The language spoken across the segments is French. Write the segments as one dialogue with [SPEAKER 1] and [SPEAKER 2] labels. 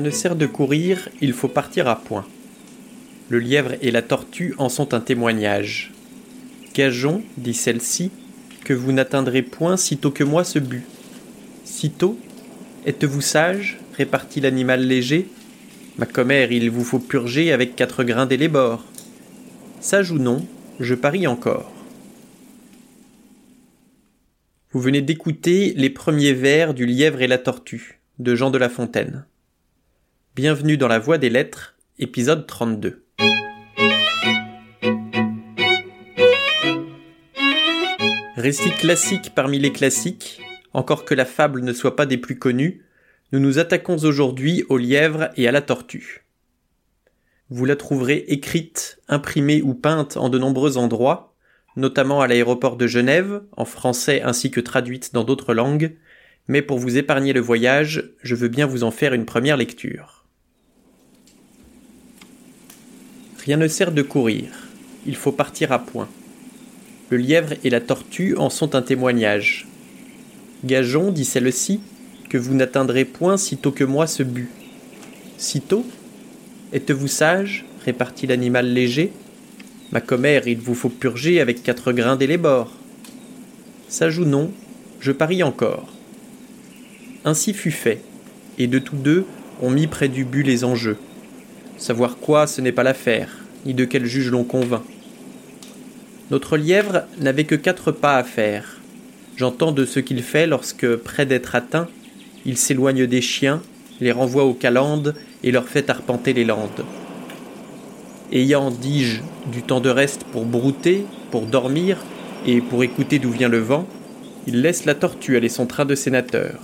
[SPEAKER 1] Ne sert de courir, il faut partir à point. Le lièvre et la tortue en sont un témoignage. Gageons, dit celle-ci, que vous n'atteindrez point sitôt que moi ce but. Sitôt Êtes-vous sage répartit l'animal léger? Ma commère, il vous faut purger avec quatre grains d'élébore. Sage ou non, je parie encore. Vous venez d'écouter les premiers vers du Lièvre et la Tortue de Jean de La Fontaine. Bienvenue dans la Voie des Lettres, épisode 32. Récit classique parmi les classiques, encore que la fable ne soit pas des plus connues, nous nous attaquons aujourd'hui au lièvre et à la tortue. Vous la trouverez écrite, imprimée ou peinte en de nombreux endroits, notamment à l'aéroport de Genève, en français ainsi que traduite dans d'autres langues, mais pour vous épargner le voyage, je veux bien vous en faire une première lecture. Rien ne sert de courir, il faut partir à point. Le lièvre et la tortue en sont un témoignage. Gageons, dit celle-ci, que vous n'atteindrez point sitôt que moi ce but. Sitôt Êtes-vous sage répartit l'animal léger. Ma commère, il vous faut purger avec quatre grains d'élébore. Ça joue non, je parie encore. Ainsi fut fait, et de tous deux on mit près du but les enjeux. Savoir quoi, ce n'est pas l'affaire, ni de quel juge l'on convainc. Notre lièvre n'avait que quatre pas à faire. J'entends de ce qu'il fait lorsque, près d'être atteint, il s'éloigne des chiens, les renvoie aux calendes et leur fait arpenter les landes ayant, dis-je, du temps de reste pour brouter, pour dormir et pour écouter d'où vient le vent, il laisse la tortue aller son train de sénateur.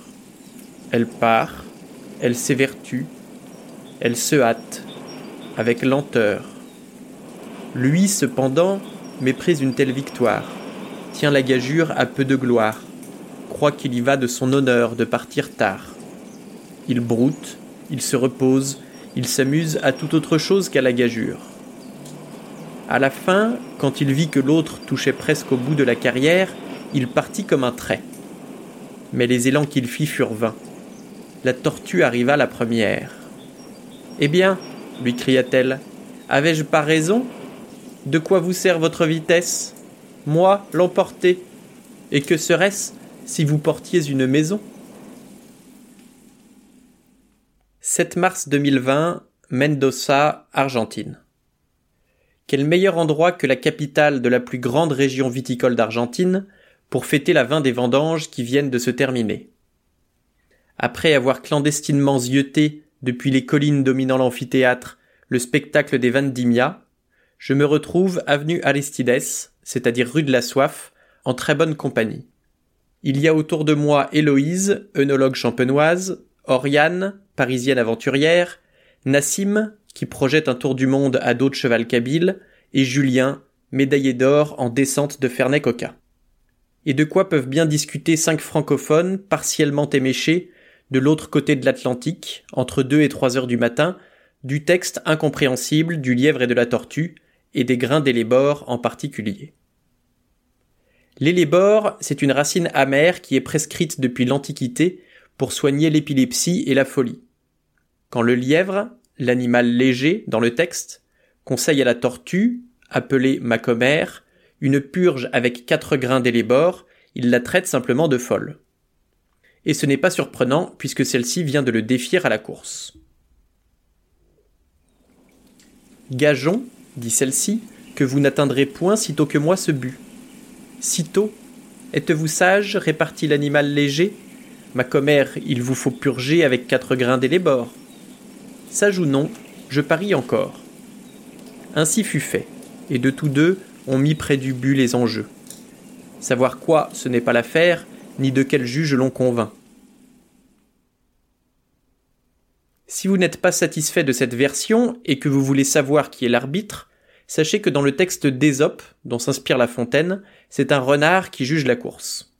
[SPEAKER 1] Elle part, elle s'évertue, elle se hâte, avec lenteur. Lui, cependant, méprise une telle victoire, tient la gageure à peu de gloire, croit qu'il y va de son honneur de partir tard. Il broute, il se repose, il s'amuse à tout autre chose qu'à la gageure. À la fin, quand il vit que l'autre touchait presque au bout de la carrière, il partit comme un trait. Mais les élans qu'il fit furent vains. La tortue arriva la première. Eh bien, lui cria-t-elle, avais-je pas raison? De quoi vous sert votre vitesse? Moi, l'emporter? Et que serait-ce si vous portiez une maison? 7 mars 2020, Mendoza, Argentine. Quel meilleur endroit que la capitale de la plus grande région viticole d'Argentine pour fêter la vin des vendanges qui viennent de se terminer? Après avoir clandestinement zioté depuis les collines dominant l'amphithéâtre le spectacle des Vendimia, je me retrouve avenue Aristides, c'est-à-dire rue de la Soif, en très bonne compagnie. Il y a autour de moi Héloïse, œnologue champenoise, Oriane, parisienne aventurière, Nassim, qui projette un tour du monde à dos de cheval kabyle, et Julien, médaillé d'or en descente de Ferney-Coca. Et de quoi peuvent bien discuter cinq francophones, partiellement éméchés, de l'autre côté de l'Atlantique, entre deux et trois heures du matin, du texte incompréhensible du lièvre et de la tortue, et des grains d'élébore en particulier. L'élébore, c'est une racine amère qui est prescrite depuis l'Antiquité pour soigner l'épilepsie et la folie. Quand le lièvre, l'animal léger dans le texte, conseille à la tortue, appelée macomère, une purge avec quatre grains d'élébore, il la traite simplement de folle. Et ce n'est pas surprenant puisque celle-ci vient de le défier à la course. Gageons, dit celle-ci, que vous n'atteindrez point sitôt que moi ce but. Sitôt Êtes-vous sage répartit l'animal léger? Ma commère, il vous faut purger avec quatre grains d'élébore. Sage ou non, je parie encore. Ainsi fut fait, et de tous deux, on mit près du but les enjeux. Savoir quoi, ce n'est pas l'affaire, ni de quel juge l'on convainc. Si vous n'êtes pas satisfait de cette version et que vous voulez savoir qui est l'arbitre, sachez que dans le texte d'Ésope, dont s'inspire La Fontaine, c'est un renard qui juge la course.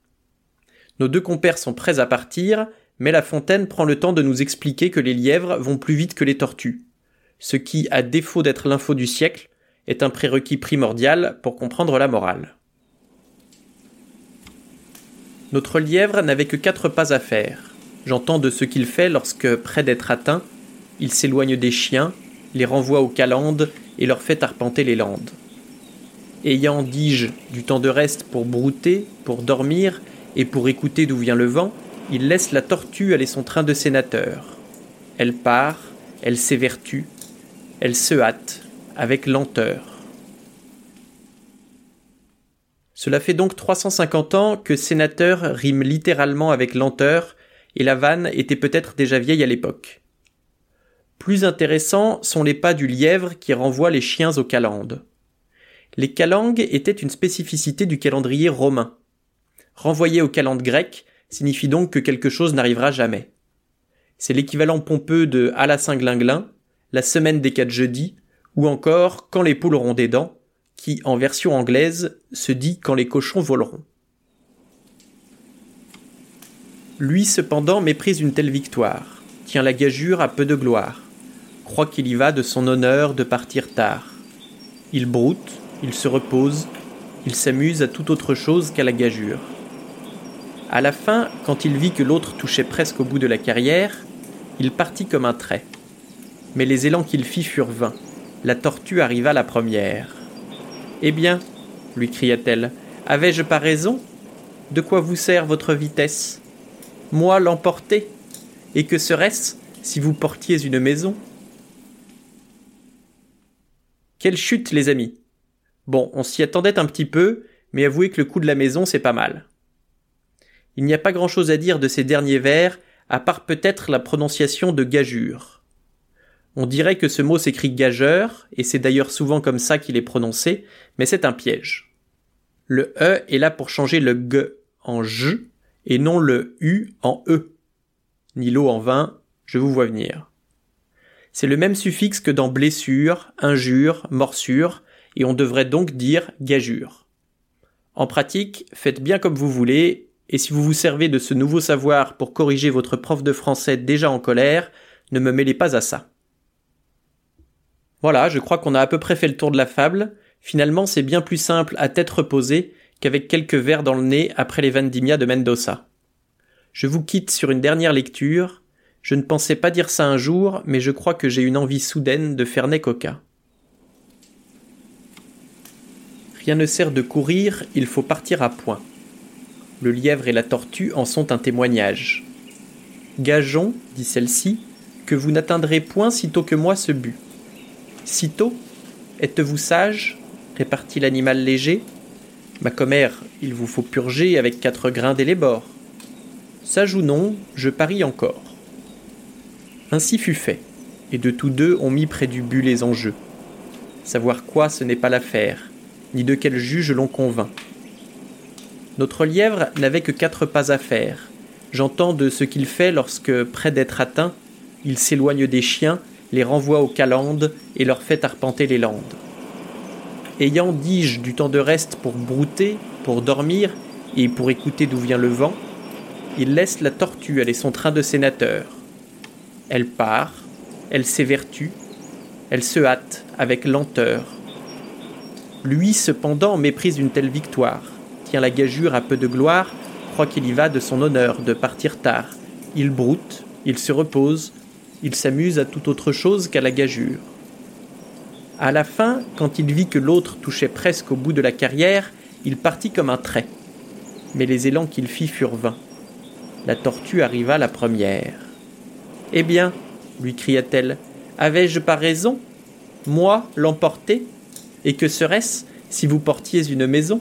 [SPEAKER 1] Nos deux compères sont prêts à partir, mais La Fontaine prend le temps de nous expliquer que les lièvres vont plus vite que les tortues, ce qui, à défaut d'être l'info du siècle, est un prérequis primordial pour comprendre la morale. Notre lièvre n'avait que quatre pas à faire. J'entends de ce qu'il fait lorsque, près d'être atteint, il s'éloigne des chiens, les renvoie aux calendes et leur fait arpenter les landes. Ayant, dis-je, du temps de reste pour brouter, pour dormir et pour écouter d'où vient le vent, il laisse la tortue aller son train de sénateur. Elle part, elle s'évertue, elle se hâte, avec lenteur. Cela fait donc 350 ans que sénateur rime littéralement avec lenteur, et la vanne était peut-être déjà vieille à l'époque. Plus intéressants sont les pas du lièvre qui renvoie les chiens aux calendes. Les calangues étaient une spécificité du calendrier romain. Renvoyer aux calendes grecques signifie donc que quelque chose n'arrivera jamais. C'est l'équivalent pompeux de à la Saint-Glinglin, la semaine des quatre jeudis, ou encore quand les poules auront des dents, qui, en version anglaise, se dit quand les cochons voleront. Lui cependant méprise une telle victoire, tient la gageure à peu de gloire, croit qu'il y va de son honneur de partir tard. Il broute, il se repose, il s'amuse à toute autre chose qu'à la gageure. À la fin, quand il vit que l'autre touchait presque au bout de la carrière, il partit comme un trait. Mais les élans qu'il fit furent vains. La tortue arriva la première. Eh bien, lui cria-t-elle, avais-je pas raison? De quoi vous sert votre vitesse? Moi l'emporter? Et que serait-ce si vous portiez une maison? Quelle chute, les amis! Bon, on s'y attendait un petit peu, mais avouez que le coup de la maison, c'est pas mal. Il n'y a pas grand-chose à dire de ces derniers vers, à part peut-être la prononciation de gageure. On dirait que ce mot s'écrit gageur, et c'est d'ailleurs souvent comme ça qu'il est prononcé, mais c'est un piège. Le E est là pour changer le G en J, et non le U en E. Ni l'eau en vin, je vous vois venir. C'est le même suffixe que dans blessure, injure, morsure, et on devrait donc dire gageure. En pratique, faites bien comme vous voulez, et si vous vous servez de ce nouveau savoir pour corriger votre prof de français déjà en colère, ne me mêlez pas à ça. Voilà, je crois qu'on a à peu près fait le tour de la fable. Finalement, c'est bien plus simple à tête reposée qu'avec quelques vers dans le nez après les Vendimia de Mendoza. Je vous quitte sur une dernière lecture. Je ne pensais pas dire ça un jour, mais je crois que j'ai une envie soudaine de faire coca. Rien ne sert de courir, il faut partir à point. Le lièvre et la tortue en sont un témoignage. Gageons, dit celle-ci, que vous n'atteindrez point sitôt que moi ce but. Sitôt Êtes-vous sage? répartit l'animal léger. Ma commère, il vous faut purger avec quatre grains bords. Sage ou non, je parie encore. Ainsi fut fait, et de tous deux on mit près du but les enjeux. Savoir quoi ce n'est pas l'affaire, ni de quel juge l'on convainc. Notre lièvre n'avait que quatre pas à faire. J'entends de ce qu'il fait lorsque, près d'être atteint, il s'éloigne des chiens les renvoie aux calendes et leur fait arpenter les landes. Ayant, dis-je, du temps de reste pour brouter, pour dormir et pour écouter d'où vient le vent, il laisse la tortue aller son train de sénateur. Elle part, elle s'évertue, elle se hâte avec lenteur. Lui, cependant, méprise une telle victoire, tient la gageure à peu de gloire, croit qu'il y va de son honneur de partir tard. Il broute, il se repose, il s'amuse à tout autre chose qu'à la gageure. À la fin, quand il vit que l'autre touchait presque au bout de la carrière, il partit comme un trait. Mais les élans qu'il fit furent vains. La tortue arriva la première. Eh bien, lui cria-t-elle, avais-je pas raison Moi, l'emporter? Et que serait-ce si vous portiez une maison?